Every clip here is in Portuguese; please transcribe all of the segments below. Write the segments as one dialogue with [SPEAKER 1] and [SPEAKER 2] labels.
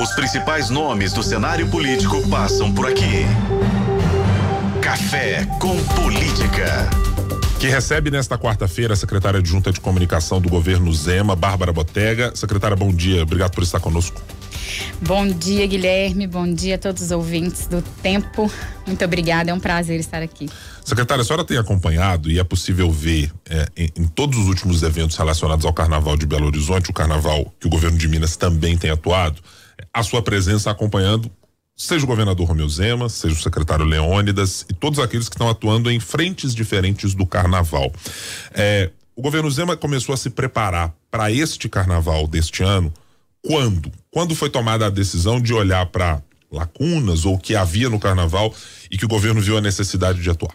[SPEAKER 1] Os principais nomes do cenário político passam por aqui. Café com Política.
[SPEAKER 2] Que recebe nesta quarta-feira a secretária adjunta de comunicação do governo Zema, Bárbara Botega. Secretária, bom dia. Obrigado por estar conosco.
[SPEAKER 3] Bom dia, Guilherme. Bom dia a todos os ouvintes do Tempo. Muito obrigada. É um prazer estar aqui.
[SPEAKER 2] Secretária, a senhora tem acompanhado e é possível ver é, em, em, todos os últimos eventos relacionados ao Carnaval de Belo Horizonte, o Carnaval que o governo de Minas também tem atuado, a sua presença acompanhando seja o governador Romeu Zema, seja o secretário Leônidas e todos aqueles que estão atuando em frentes diferentes do carnaval. É, o governo Zema começou a se preparar para este carnaval deste ano quando? Quando foi tomada a decisão de olhar para lacunas ou o que havia no carnaval e que o governo viu a necessidade de atuar?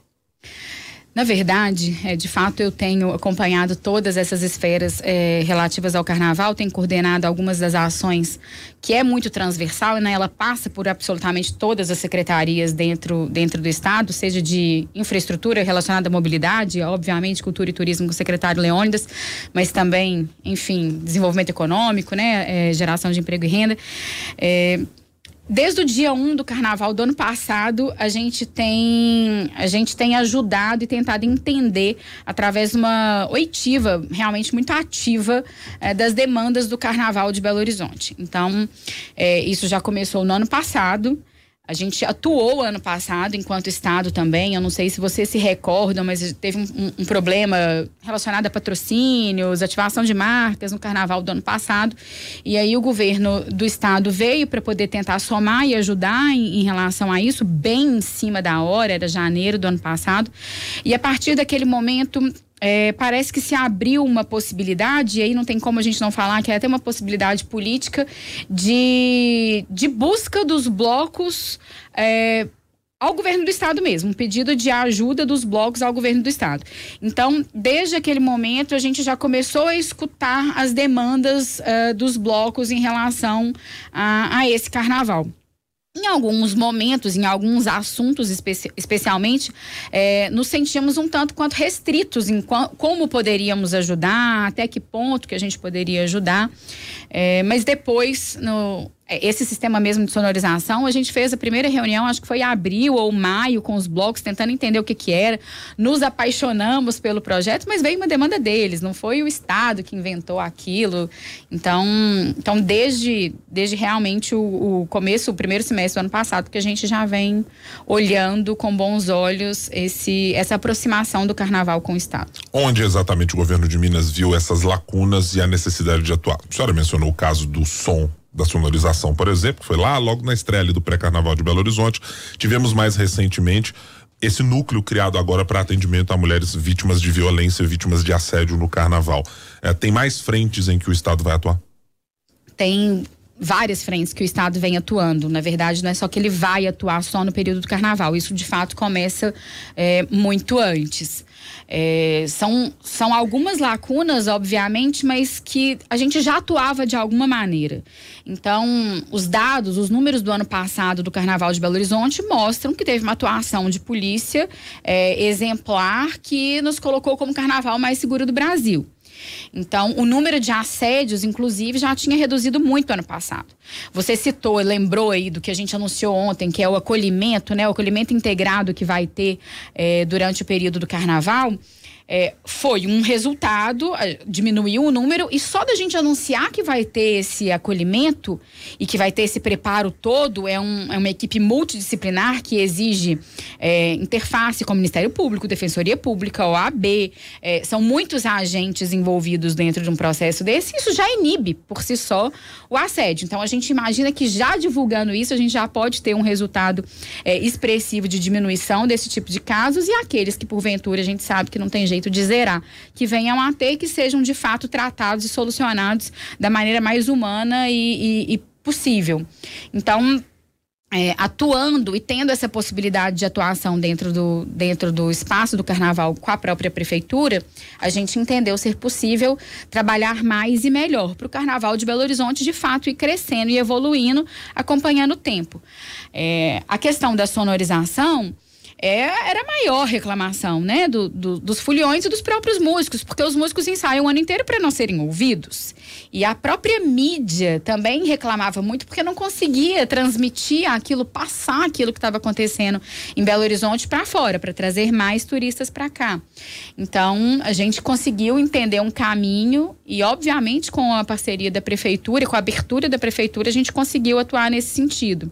[SPEAKER 3] Na verdade, é, de fato, eu tenho acompanhado todas essas esferas é, relativas ao carnaval, tenho coordenado algumas das ações que é muito transversal, né? Ela passa por absolutamente todas as secretarias dentro, dentro do Estado, seja de infraestrutura relacionada à mobilidade, obviamente, cultura e turismo com o secretário Leônidas, mas também, enfim, desenvolvimento econômico, né? É, geração de emprego e renda. É, Desde o dia 1 um do carnaval do ano passado, a gente tem a gente tem ajudado e tentado entender através de uma oitiva realmente muito ativa é, das demandas do carnaval de Belo Horizonte. Então, é, isso já começou no ano passado. A gente atuou ano passado enquanto Estado também. Eu não sei se vocês se recordam, mas teve um, um, problema relacionado a patrocínios, ativação de marcas no carnaval do ano passado. E aí o governo do Estado veio para poder tentar somar e ajudar em, em, relação a isso, bem em cima da hora, era janeiro do ano passado. E a partir daquele momento, é, parece que se abriu uma possibilidade, e aí não tem como a gente não falar que é até uma possibilidade política de, de busca dos blocos. É, ao governo do estado mesmo, um pedido de ajuda dos blocos ao governo do estado. Então, desde aquele momento, a gente já começou a escutar as demandas uh, dos blocos em relação a, a esse carnaval. Em alguns momentos, em alguns assuntos especi especialmente, é, nos sentíamos um tanto quanto restritos em como poderíamos ajudar, até que ponto que a gente poderia ajudar. É, mas depois, no, esse sistema mesmo de sonorização, a gente fez a primeira reunião, acho que foi abril ou maio, com os blocos, tentando entender o que que era. Nos apaixonamos pelo projeto, mas veio uma demanda deles, não foi o Estado que inventou aquilo. Então, então desde, desde realmente o, o começo, o primeiro semestre do ano passado, que a gente já vem olhando com bons olhos esse, essa aproximação do carnaval com o Estado.
[SPEAKER 2] Onde exatamente o governo de Minas viu essas lacunas e a necessidade de atuar? A senhora mencionou o caso do som da sonorização, por exemplo, foi lá logo na estreia do pré-carnaval de Belo Horizonte. Tivemos mais recentemente esse núcleo criado agora para atendimento a mulheres vítimas de violência, vítimas de assédio no carnaval. É, tem mais frentes em que o Estado vai atuar?
[SPEAKER 3] Tem várias frentes que o Estado vem atuando. Na verdade, não é só que ele vai atuar só no período do carnaval. Isso, de fato, começa é, muito antes. É, são, são algumas lacunas, obviamente, mas que a gente já atuava de alguma maneira. Então, os dados, os números do ano passado do Carnaval de Belo Horizonte mostram que teve uma atuação de polícia é, exemplar que nos colocou como carnaval mais seguro do Brasil. Então, o número de assédios, inclusive, já tinha reduzido muito ano passado. Você citou, lembrou aí do que a gente anunciou ontem, que é o acolhimento, né? O acolhimento integrado que vai ter é, durante o período do carnaval é, foi um resultado, diminuiu o número, e só da gente anunciar que vai ter esse acolhimento e que vai ter esse preparo todo, é, um, é uma equipe multidisciplinar que exige é, interface com o Ministério Público, Defensoria Pública, OAB, é, são muitos agentes envolvidos dentro de um processo desse, isso já inibe por si só o assédio. Então a gente imagina que já divulgando isso, a gente já pode ter um resultado é, expressivo de diminuição desse tipo de casos e aqueles que, porventura, a gente sabe que não tem jeito de zerar, que venham a ter que sejam de fato tratados e solucionados da maneira mais humana e, e, e possível. Então, é, atuando e tendo essa possibilidade de atuação dentro do, dentro do espaço do carnaval com a própria prefeitura, a gente entendeu ser possível trabalhar mais e melhor para o carnaval de Belo Horizonte de fato ir crescendo e evoluindo, acompanhando o tempo. É, a questão da sonorização é, era maior reclamação, né? Do, do, dos foliões e dos próprios músicos, porque os músicos ensaiam o ano inteiro para não serem ouvidos. E a própria mídia também reclamava muito porque não conseguia transmitir aquilo, passar aquilo que estava acontecendo em Belo Horizonte para fora, para trazer mais turistas para cá. Então, a gente conseguiu entender um caminho e, obviamente, com a parceria da prefeitura, com a abertura da prefeitura, a gente conseguiu atuar nesse sentido.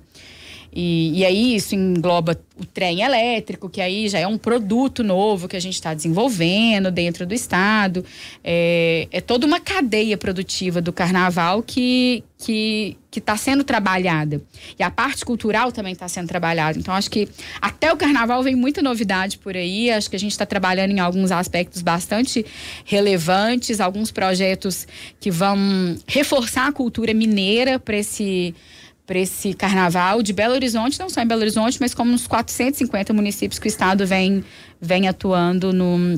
[SPEAKER 3] E, e, aí isso engloba o trem elétrico, que aí já é um produto novo que a gente está desenvolvendo dentro do estado. É, é, toda uma cadeia produtiva do carnaval que que está sendo trabalhada. E a parte cultural também está sendo trabalhada. Então, acho que até o carnaval vem muita novidade por aí. Acho que a gente está trabalhando em alguns aspectos bastante relevantes, alguns projetos que vão reforçar a cultura mineira para esse para esse carnaval de Belo Horizonte, não só em Belo Horizonte, mas como nos 450 municípios que o estado vem, vem atuando no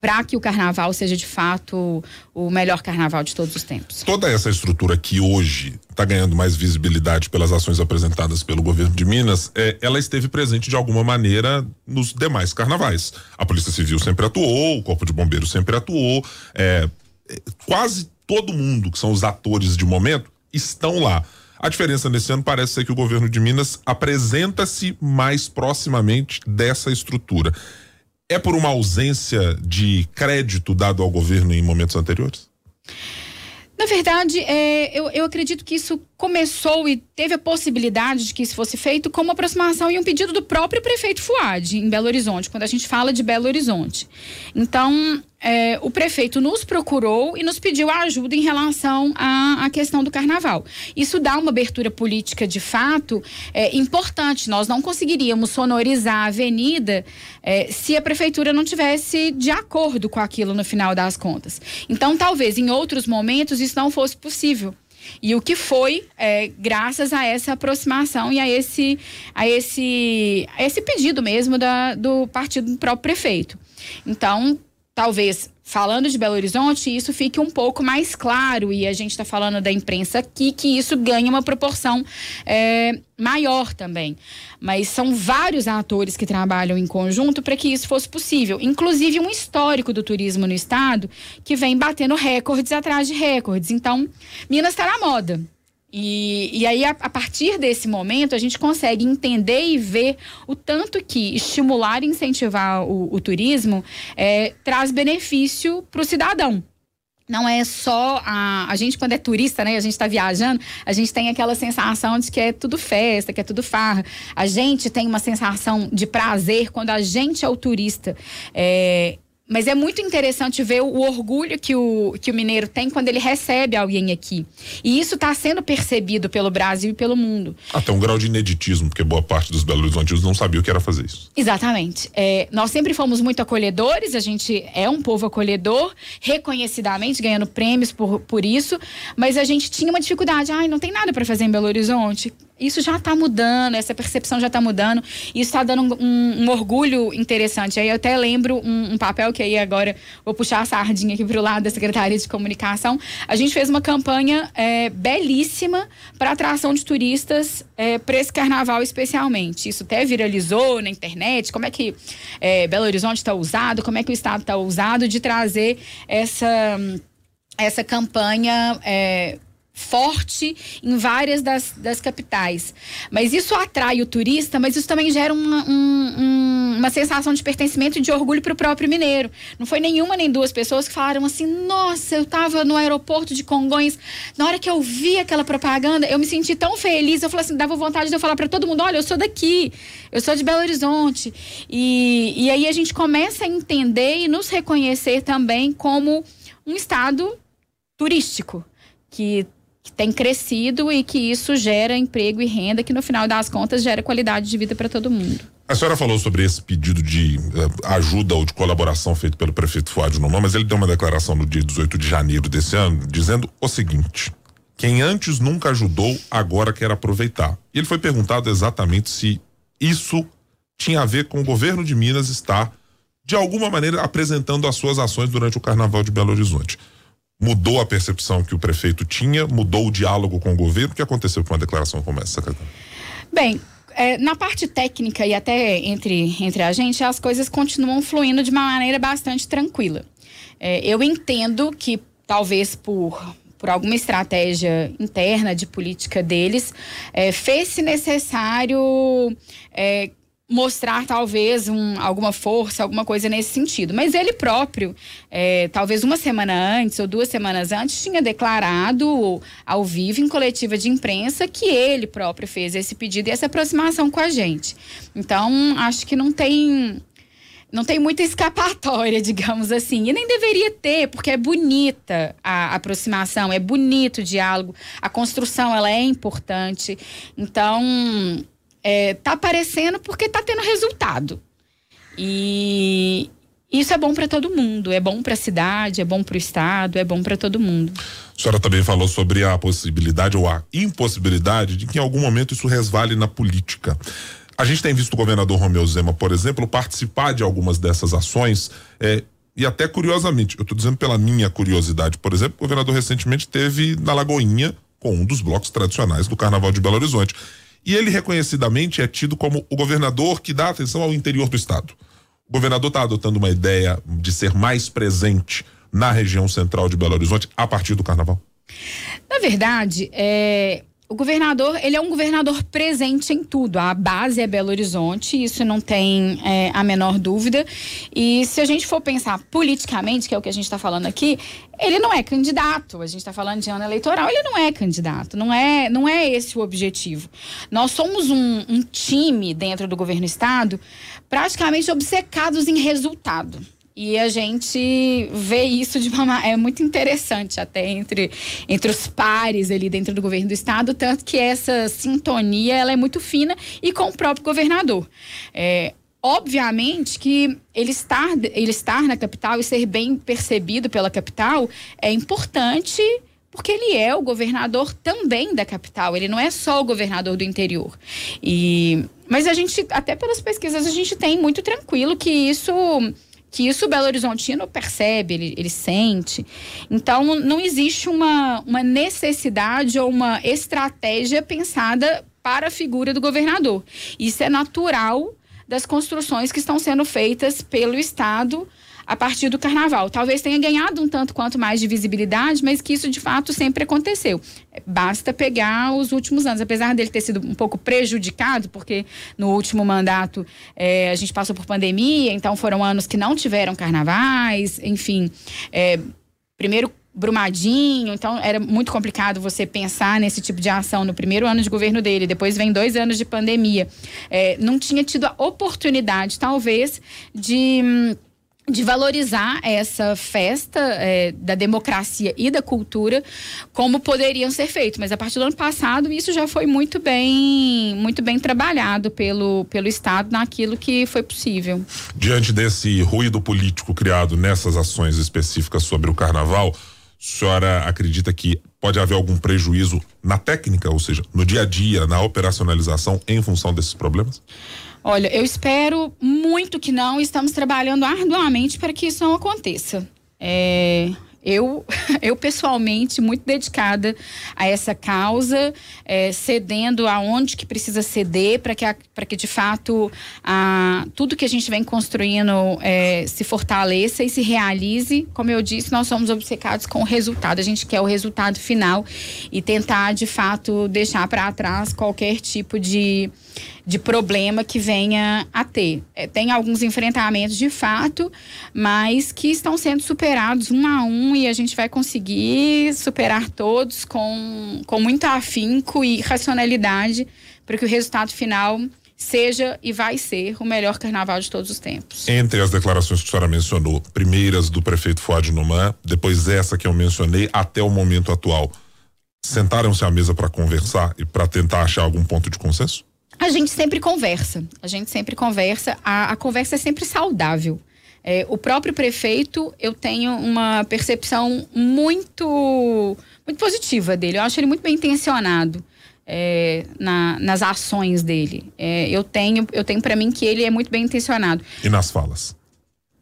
[SPEAKER 3] para que o carnaval seja de fato o melhor carnaval de todos os tempos.
[SPEAKER 2] Toda essa estrutura que hoje está ganhando mais visibilidade pelas ações apresentadas pelo governo de Minas, é, ela esteve presente de alguma maneira nos demais carnavais. A Polícia Civil sempre atuou, o Corpo de Bombeiros sempre atuou, é, é quase todo mundo que são os atores de momento estão lá. A diferença nesse ano parece ser que o governo de Minas apresenta-se mais proximamente dessa estrutura. É por uma ausência de crédito dado ao governo em momentos anteriores?
[SPEAKER 3] Na verdade, é, eu, eu acredito que isso começou e teve a possibilidade de que isso fosse feito como aproximação e um pedido do próprio prefeito Fuad, em Belo Horizonte, quando a gente fala de Belo Horizonte. Então, é, o prefeito nos procurou e nos pediu ajuda em relação à, à, questão do carnaval. Isso dá uma abertura política de fato é, importante. Nós não conseguiríamos sonorizar a avenida é, se a prefeitura não tivesse de acordo com aquilo no final das contas. Então, talvez em outros momentos isso não fosse possível. E o que foi é, graças a essa aproximação e a esse, a esse, a esse pedido mesmo da, do partido do próprio prefeito. Então, talvez falando de Belo Horizonte, isso fique um pouco mais claro e a gente está falando da imprensa aqui que isso ganha uma proporção é, maior também. Mas são vários atores que trabalham em conjunto para que isso fosse possível. Inclusive um histórico do turismo no estado que vem batendo recordes atrás de recordes. Então, Minas está na moda. E, e aí, a, a, partir desse momento, a gente consegue entender e ver o tanto que estimular e incentivar o, o turismo é, traz benefício para o cidadão não é só a, a gente quando é turista, né? A gente está viajando, a gente tem aquela sensação de que é tudo festa, que é tudo farra. A gente tem uma sensação de prazer quando a gente é o turista. É, mas é muito interessante ver o orgulho que o, que o mineiro tem quando ele recebe alguém aqui. E isso está sendo percebido pelo Brasil e pelo mundo.
[SPEAKER 2] Até um grau de ineditismo, porque boa parte dos Belo Horizontinos não sabia o que era fazer isso.
[SPEAKER 3] Exatamente. É, nós sempre fomos muito acolhedores, a gente é um povo acolhedor, reconhecidamente, ganhando prêmios por, por isso, mas a gente tinha uma dificuldade. Ai, não tem nada para fazer em Belo Horizonte isso já está mudando, essa percepção já está mudando. Isso está dando um, um, orgulho interessante. Aí eu até lembro um, um, papel que aí agora vou puxar a sardinha aqui para o lado da Secretaria de Comunicação. A gente fez uma campanha é, belíssima para atração de turistas é, para esse carnaval especialmente. Isso até viralizou na internet. Como é que é, Belo Horizonte está usado? Como é que o Estado está usado de trazer essa essa campanha é, forte em várias das, das capitais. Mas isso atrai o turista, mas isso também gera uma, um, uma sensação de pertencimento e de orgulho para o próprio mineiro. Não foi nenhuma nem duas pessoas que falaram assim: nossa, eu estava no aeroporto de Congonhas, na hora que eu vi aquela propaganda, eu me senti tão feliz. Eu falei assim: dava vontade de eu falar para todo mundo: olha, eu sou daqui, eu sou de Belo Horizonte. E, e aí a gente começa a entender e nos reconhecer também como um estado turístico que tem crescido e que isso gera emprego e renda, que no final das contas gera qualidade de vida para todo mundo.
[SPEAKER 2] A senhora falou sobre esse pedido de uh, ajuda ou de colaboração feito pelo prefeito Fuad Nomão, mas ele deu uma declaração no dia 18 de janeiro desse ano, dizendo o seguinte: quem antes nunca ajudou, agora quer aproveitar. E ele foi perguntado exatamente se isso tinha a ver com o governo de Minas estar, de alguma maneira, apresentando as suas ações durante o Carnaval de Belo Horizonte mudou a percepção que o prefeito tinha, mudou o diálogo com o governo. O que aconteceu com uma declaração como essa, secretário?
[SPEAKER 3] Bem, é, na parte técnica e até entre, entre a gente, as coisas continuam fluindo de uma maneira bastante tranquila. É, eu entendo que talvez por por alguma estratégia interna de política deles, é, fez-se necessário é, mostrar talvez um, alguma força, alguma coisa nesse sentido. Mas ele próprio, é, talvez uma semana antes ou duas semanas antes, tinha declarado ao vivo em coletiva de imprensa que ele próprio fez esse pedido e essa aproximação com a gente. Então, acho que não tem não tem muita escapatória, digamos assim. E nem deveria ter, porque é bonita a aproximação, é bonito o diálogo, a construção ela é importante. Então, é, tá aparecendo porque tá tendo resultado. E isso é bom para todo mundo, é bom para a cidade, é bom para o estado, é bom para todo mundo.
[SPEAKER 2] A senhora também falou sobre a possibilidade ou a impossibilidade de que em algum momento isso resvale na política. A gente tem visto o governador Romeu Zema, por exemplo, participar de algumas dessas ações é, e até curiosamente, eu estou dizendo pela minha curiosidade, por exemplo, o governador recentemente teve na Lagoinha com um dos blocos tradicionais do Carnaval de Belo Horizonte. E ele reconhecidamente é tido como o governador que dá atenção ao interior do estado. O governador está adotando uma ideia de ser mais presente na região central de Belo Horizonte a partir do carnaval?
[SPEAKER 3] Na verdade, é, o governador, ele é um governador presente em tudo. A base é Belo Horizonte, isso não tem é, a menor dúvida. E se a gente for pensar politicamente, que é o que a gente está falando aqui, ele não é candidato. A gente está falando de ano eleitoral, ele não é candidato. Não é, não é esse o objetivo. Nós somos um, um time dentro do governo estado praticamente obcecados em resultado. E a gente vê isso de uma é muito interessante até entre, entre os pares ali dentro do governo do estado, tanto que essa sintonia ela é muito fina e com o próprio governador. É, obviamente que ele estar, ele estar na capital e ser bem percebido pela capital é importante porque ele é o governador também da capital, ele não é só o governador do interior. E mas a gente até pelas pesquisas a gente tem muito tranquilo que isso que isso o Belo Horizontino percebe, ele, ele sente. Então, não existe uma, uma necessidade ou uma estratégia pensada para a figura do governador. Isso é natural das construções que estão sendo feitas pelo Estado a partir do carnaval. Talvez tenha ganhado um tanto quanto mais de visibilidade, mas que isso de fato sempre aconteceu. Basta pegar os últimos anos, apesar dele ter sido um pouco prejudicado, porque no último mandato é, a gente passou por pandemia, então foram anos que não tiveram carnavais, enfim. É, primeiro Brumadinho, então era muito complicado você pensar nesse tipo de ação no primeiro ano de governo dele, depois vem dois anos de pandemia. É, não tinha tido a oportunidade, talvez, de hum, de valorizar essa festa é, da democracia e da cultura como poderiam ser feitos. Mas a partir do ano passado isso já foi muito bem, muito bem trabalhado pelo, pelo Estado naquilo que foi possível.
[SPEAKER 2] Diante desse ruído político criado nessas ações específicas sobre o Carnaval, a senhora acredita que pode haver algum prejuízo na técnica, ou seja, no dia a dia, na operacionalização, em função desses problemas?
[SPEAKER 3] Olha, eu espero muito que não. Estamos trabalhando arduamente para que isso não aconteça. É, eu, eu pessoalmente, muito dedicada a essa causa, é, cedendo aonde que precisa ceder para que, que de fato a, tudo que a gente vem construindo é, se fortaleça e se realize. Como eu disse, nós somos obcecados com o resultado. A gente quer o resultado final e tentar de fato deixar para trás qualquer tipo de de problema que venha a ter. É, tem alguns enfrentamentos de fato, mas que estão sendo superados um a um e a gente vai conseguir superar todos com, com muito afinco e racionalidade para que o resultado final seja e vai ser o melhor carnaval de todos os tempos.
[SPEAKER 2] Entre as declarações que a senhora mencionou, primeiras do prefeito Fuad Numan, depois essa que eu mencionei até o momento atual, sentaram-se à mesa para conversar e para tentar achar algum ponto de consenso?
[SPEAKER 3] A gente sempre conversa. A gente sempre conversa. A, a conversa é sempre saudável. É, o próprio prefeito, eu tenho uma percepção muito, muito positiva dele. Eu acho ele muito bem intencionado. É, na, nas ações dele. É, eu tenho, eu tenho para mim que ele é muito bem intencionado.
[SPEAKER 2] E nas falas?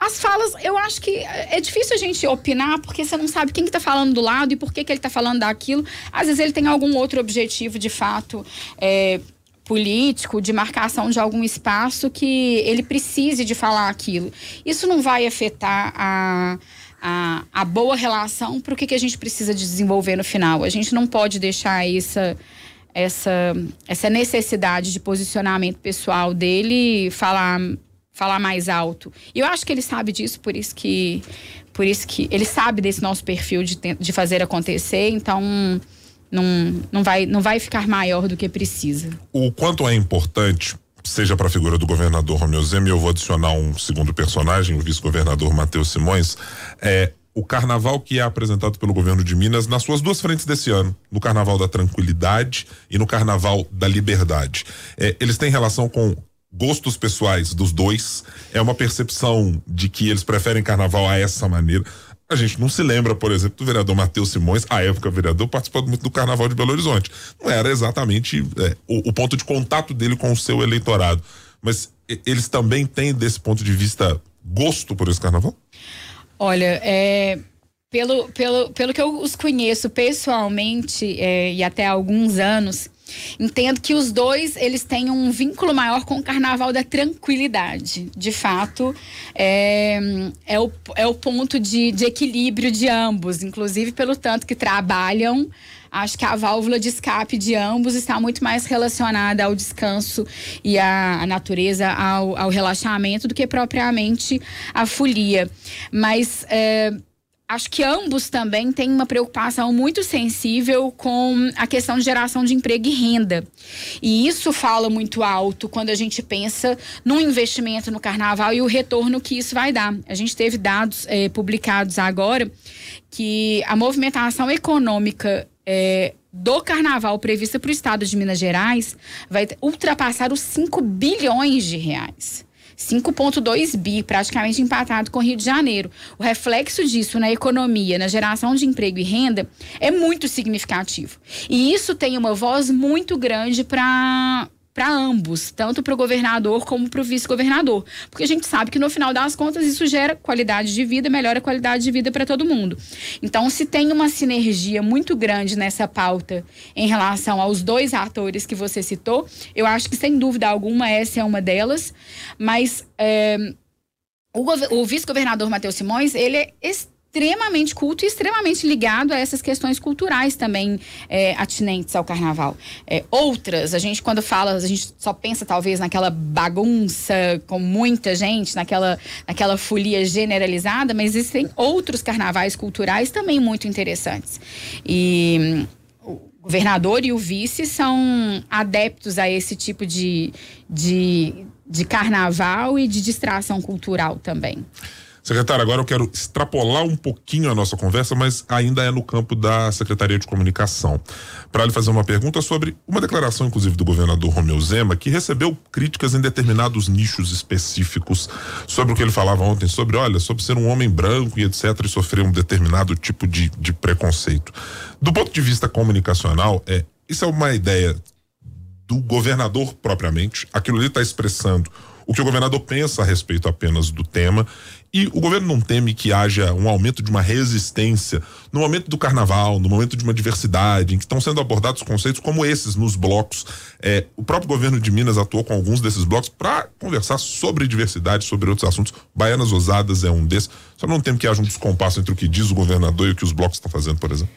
[SPEAKER 3] As falas, eu acho que é difícil a gente opinar porque você não sabe quem que tá falando do lado e por que, que ele tá falando daquilo. Às vezes ele tem algum outro objetivo de fato. É, político de marcação de algum espaço que ele precise de falar aquilo. Isso não vai afetar a, a, a boa relação para o que, que a gente precisa de desenvolver no final. A gente não pode deixar essa, essa, essa necessidade de posicionamento pessoal dele falar falar mais alto. E eu acho que ele sabe disso, por isso que por isso que ele sabe desse nosso perfil de, de fazer acontecer, então não, não, vai, não vai ficar maior do que precisa.
[SPEAKER 2] O quanto é importante, seja para a figura do governador Romeu Zema, e eu vou adicionar um segundo personagem, o vice-governador Matheus Simões, é o carnaval que é apresentado pelo governo de Minas nas suas duas frentes desse ano, no carnaval da tranquilidade e no carnaval da liberdade. É, eles têm relação com gostos pessoais dos dois, é uma percepção de que eles preferem carnaval a essa maneira. A gente não se lembra, por exemplo, do vereador Matheus Simões, à época vereador, participando muito do Carnaval de Belo Horizonte. Não era exatamente é, o, o, ponto de contato dele com o seu eleitorado. Mas eles também têm, desse ponto de vista, gosto por esse carnaval?
[SPEAKER 3] Olha, é, pelo, pelo, pelo que eu os conheço pessoalmente é, e até há alguns anos, Entendo que os dois eles têm um vínculo maior com o Carnaval da Tranquilidade. De fato, é, é, o, é o ponto de, de equilíbrio de ambos, inclusive pelo tanto que trabalham. Acho que a válvula de escape de ambos está muito mais relacionada ao descanso e à, à natureza, ao, ao relaxamento, do que propriamente a folia. Mas é, acho que ambos também têm uma preocupação muito sensível com a questão de geração de emprego e renda. E isso fala muito alto quando a gente pensa no investimento no carnaval e o retorno que isso vai dar. A gente teve dados eh, publicados agora que a movimentação econômica eh, do carnaval prevista para o estado de Minas Gerais vai ultrapassar os 5 bilhões de reais. 5,2 bi, praticamente empatado com o Rio de Janeiro. O reflexo disso na economia, na geração de emprego e renda, é muito significativo. E isso tem uma voz muito grande para para ambos, tanto para o governador como para o vice-governador. Porque a gente sabe que no final das contas isso gera qualidade de vida, melhora a qualidade de vida para todo mundo. Então, se tem uma sinergia muito grande nessa pauta em relação aos dois atores que você citou, eu acho que sem dúvida alguma essa é uma delas. Mas é, o, o vice-governador Matheus Simões, ele é extremamente culto e extremamente ligado a essas questões culturais também é, atinentes ao carnaval. É, outras, a gente quando fala, a gente só pensa talvez naquela bagunça com muita gente, naquela, naquela folia generalizada, mas existem outros carnavais culturais também muito interessantes. E o governador e o vice são adeptos a esse tipo de, de, de carnaval e de distração cultural também.
[SPEAKER 2] Secretário, agora eu quero extrapolar um pouquinho a nossa conversa, mas ainda é no campo da Secretaria de Comunicação. Para lhe fazer uma pergunta sobre uma declaração, inclusive, do governador Romeu Zema, que recebeu críticas em determinados nichos específicos sobre o que ele falava ontem, sobre, olha, sobre ser um homem branco e etc., e sofrer um determinado tipo de, de preconceito. Do ponto de vista comunicacional, é, isso é uma ideia do governador propriamente, aquilo ali está expressando o que o governador pensa a respeito apenas do tema e o governo não teme que haja um aumento de uma resistência no momento do carnaval, no momento de uma diversidade, em que estão sendo abordados conceitos como esses nos blocos. É, o próprio governo de Minas atuou com alguns desses blocos para conversar sobre diversidade, sobre outros assuntos. Baianas Ousadas é um desses. Só não teme que haja um descompasso entre o que diz o governador e o que os blocos estão fazendo, por exemplo.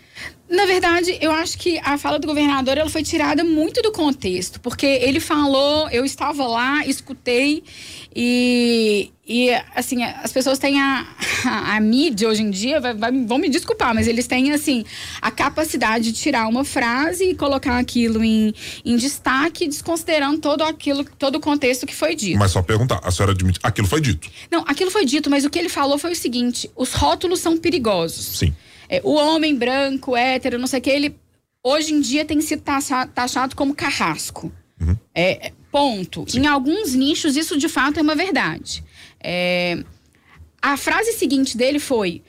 [SPEAKER 3] Na verdade, eu acho que a fala do governador ela foi tirada muito do contexto, porque ele falou, eu estava lá, escutei e, e assim, as pessoas têm a, a, a mídia hoje em dia, vai, vai, vão me desculpar, mas eles têm assim a capacidade de tirar uma frase e colocar aquilo em, em destaque, desconsiderando todo aquilo, todo o contexto que foi dito.
[SPEAKER 2] Mas só perguntar, a senhora admite, aquilo foi dito?
[SPEAKER 3] Não, aquilo foi dito, mas o que ele falou foi o seguinte: os rótulos são perigosos.
[SPEAKER 2] Sim.
[SPEAKER 3] É, o homem branco, hétero, não sei o que, ele hoje em dia tem sido taxado como carrasco. Uhum. É, ponto. Sim. Em alguns nichos, isso de fato é uma verdade. É, a frase seguinte dele foi: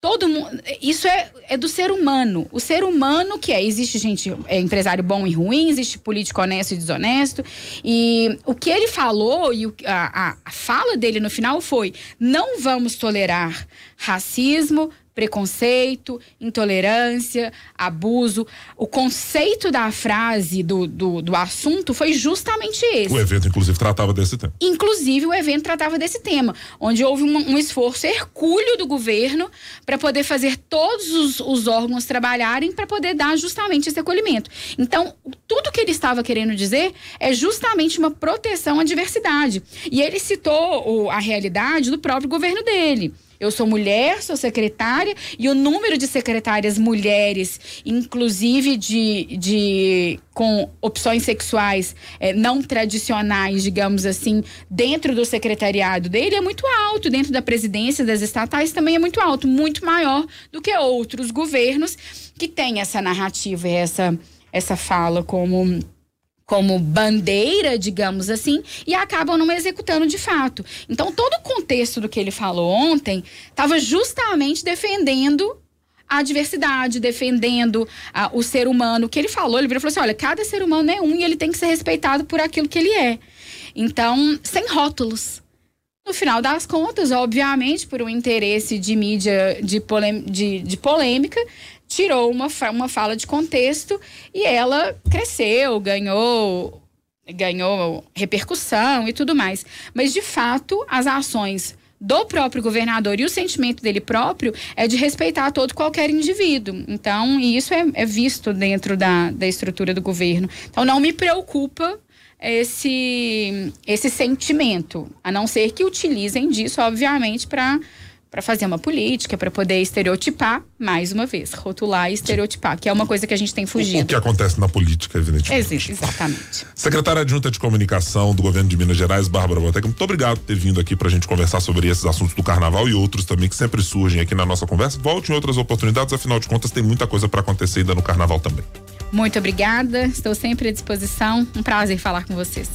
[SPEAKER 3] todo mundo. Isso é, é do ser humano. O ser humano que é. Existe gente, é empresário bom e ruim, existe político honesto e desonesto. E o que ele falou e o, a, a, a fala dele no final foi: não vamos tolerar racismo, preconceito, intolerância, abuso. O conceito da frase, do, do, do, assunto, foi justamente esse.
[SPEAKER 2] O evento, inclusive, tratava desse tema.
[SPEAKER 3] Inclusive, o evento tratava desse tema, onde houve um, um esforço hercúleo do governo para poder fazer todos os, os órgãos trabalharem para poder dar justamente esse acolhimento. Então, tudo que ele estava querendo dizer é justamente uma proteção à diversidade. E ele citou o, a realidade do próprio governo dele. Eu sou mulher, sou secretária, e o número de secretárias mulheres, inclusive de, de com opções sexuais é, não tradicionais, digamos assim, dentro do secretariado dele é muito alto, dentro da presidência das estatais também é muito alto, muito maior do que outros governos que têm essa narrativa, essa, essa fala como como bandeira, digamos assim, e acabam não executando de fato. Então, todo o contexto do que ele falou ontem estava justamente defendendo a diversidade, defendendo a, o ser humano. O que ele falou, ele falou assim: olha, cada ser humano é um e ele tem que ser respeitado por aquilo que ele é. Então, sem rótulos. No final das contas, obviamente, por um interesse de mídia de, de, de polêmica, tirou uma, uma fala de contexto e ela cresceu, ganhou ganhou repercussão e tudo mais. Mas, de fato, as ações do próprio governador e o sentimento dele próprio é de respeitar todo qualquer indivíduo. Então, e isso é, é visto dentro da, da estrutura do governo. Então, não me preocupa esse, esse sentimento, a não ser que utilizem disso, obviamente, para para fazer uma política, para poder estereotipar, mais uma vez, rotular e estereotipar, que é uma coisa que a gente tem fugido.
[SPEAKER 2] O, que acontece na política, evidentemente.
[SPEAKER 3] Ex exatamente.
[SPEAKER 2] Secretária adjunta de comunicação do governo de Minas Gerais, Bárbara Boteca, muito obrigado por ter vindo aqui para a gente conversar sobre esses assuntos do carnaval e outros também que sempre surgem aqui na nossa conversa. Volte em outras oportunidades, afinal de contas, tem muita coisa para acontecer ainda no carnaval também.
[SPEAKER 3] Muito obrigada, estou sempre à disposição. Um prazer falar com vocês.